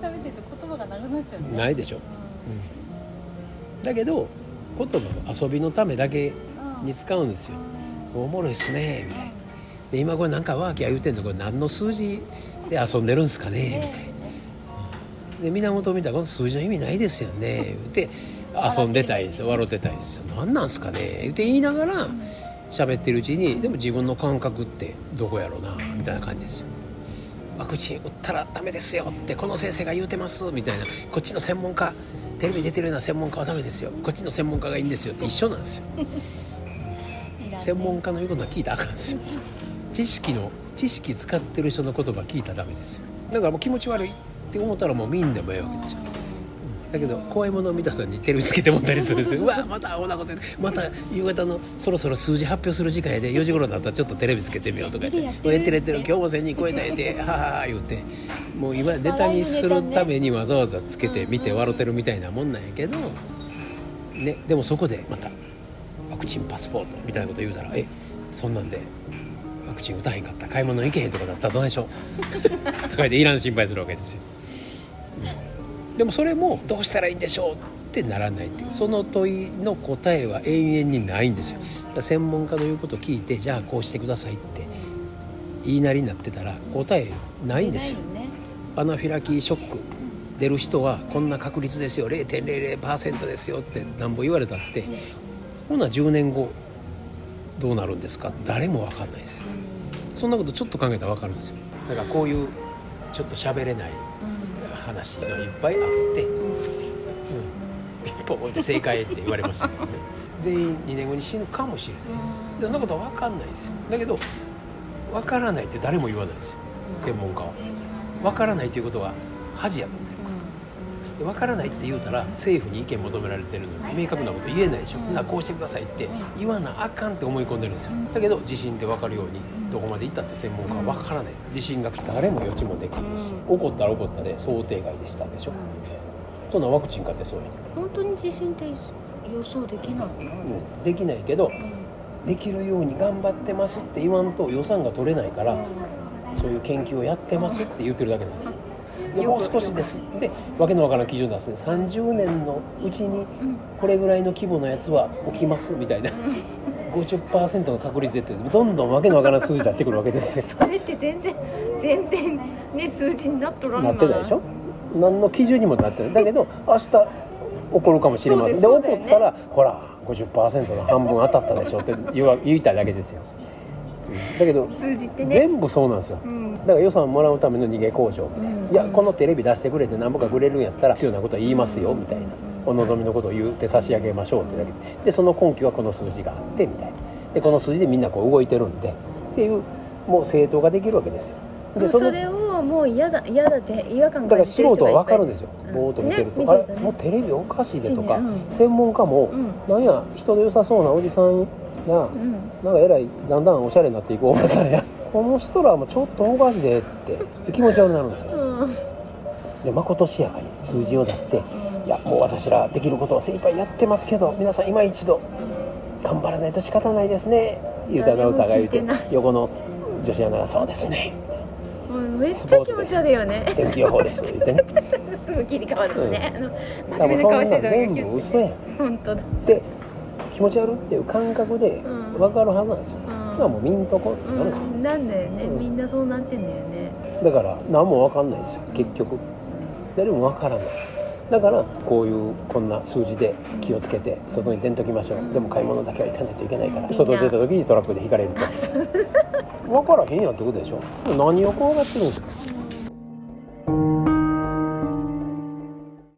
喋ってると言葉がなくなっちゃうね。ないでしょ、うん、だけど言葉は遊びのためだけに使うんですよ。おもろいっすねみたいな。で今これなんかワーキャー言うてんのこれ何の数字で遊んでるんですかねみたいな。で源見たらこの数字の意味ないですよね言って遊んでたいんですよ笑ってたいんですよ。何なんすかね言って言いながら喋ってるうちにでも自分の感覚ってどこやろうなみたいな感じですよワクチン打ったらダメですよってこの先生が言うてますみたいな。こっちの専門家テレビ出てるような専門家はダメですよ。こっちの専門家がいいんですよ。って一緒なんですよ。専門家の言うことは聞いたらあかんですよ。知識の知識使ってる人の言葉聞いたらダメですよ。だからもう気持ち悪いって思ったらもう見んでもええわけですよだけど怖いものを見たさんにテレビつけてもったりするんですよ。うわまたアホなことまた夕方のそろそろ数字発表する時間やで4時頃になったらちょっとテレビつけてみようとか言って「えてるえてる今日も1000人超えたえて ははは」言うてもう今ネタにするためにわざわざつけて見て笑ってるみたいなもんなんやけど、ね、でもそこでまたワクチンパスポートみたいなこと言うたら「えそんなんでワクチン打たへんかった買い物行けへんとかだったらどうでしょう? 」とか言っていらん心配するわけですよ。でもそれもどうしたらいいんでしょうってならないっていう。その問いの答えは永遠にないんですよ。だから専門家の言うことを聞いてじゃあこうしてくださいって言いなりになってたら答えないんですよ。ね。アナフィラキーショック。出る人はこんな確率ですよ。0.00%ですよってなんぼ言われたって。ほな10年後どうなるんですか？誰も分かんないですよ。そんなことちょっと考えたら分かるんですよ。だからこういうちょっと喋れない話がいっぱいあって、うん、ポンって正解って言われましたけどね。全員2年後に死ぬかもしれないです。そんなことは分かんないですよ。だけど分からないって誰も言わないですよ。専門家は。分からないということは恥やと思って。るで分からないって言うたら政府に意見求められてるのに明確なこと言えないでしょ、うん。なこうしてくださいって言わなあかんって思い込んでるんですよ。だけど地震で分かるようにどこまで行ったって専門家は分からない。地震が来た。ら誰も予知もできるし。起こったら起こったで想定外でしたでしょ。そんなワクチンかってそうや本当に地震って予想できない？のうん。できないけどできるように頑張ってますって言わんと予算が取れないからそういう研究をやってますって言ってるだけなんです。よでもう少しです。でわけのわからん基準出す。ね30年のうちにこれぐらいの規模のやつは起きますみたいな。50%の確率でってどんどんわけのわからん数字出してくるわけですよ。それって全然全然ね数字になっとらんな。ってないでしょ？何の基準にもなってない。だけど明日起こるかもしれません。でそうです起こったらほら50%の半分当たったでしょって言わ言いたいだけですよ、うんだけど数字ってね。全部そうなんですよ。うん。だから予算もらうための逃げ交渉うん。いやこのテレビ出してくれて何ぼかくれるんやったら必要なことは言いますよみたいな。お望みのことを言って差し上げましょうってだけででその根拠はこの数字があってみたいな。でこの数字でみんなこう動いてるんでっていうもう正当ができるわけですよ。でそのれをもう嫌だ嫌だって違和感だから素人は分かるんでですよ、うん。ぼーっと見てると、ねあれもうテレビおかしいでとか、うん。専門家も、うん。なんや人の良さそうなおじさんが、うん。なんかえらいだんだんおしゃれになっていくおばさんや。この人らもちょっとおかしいでって。で気持ち悪くなるんですよ。うん。でまことしやかに数字を出して「いやもう私らできることは精一杯やってますけど皆さん今一度頑張らないと仕方ないですね」言うてアナウンサーが言うて横の女子アナが「そうですね」みたいなうんめっちゃ気持ち悪いよね。天気予報です」言ってね。すぐ切り替わるのね、あのだから真面目な顔してた全部嘘やん。本当だ。で気持ち悪いっていう感覚でうん。分かるはずなんですよ、うん。だからもう見んとこってなるん。ですよ、うん。なんだよね、うん。みんなそうなってんだよね。だから何も分かんないですよ結局。誰も分からない。だからこういうこんな数字で気をつけて外に出んときましょう。でも買い物だけは行かないといけないから外出た時にトラックで引かれると。分からへんやんってことでしょ。何を怖がってるんですか？うん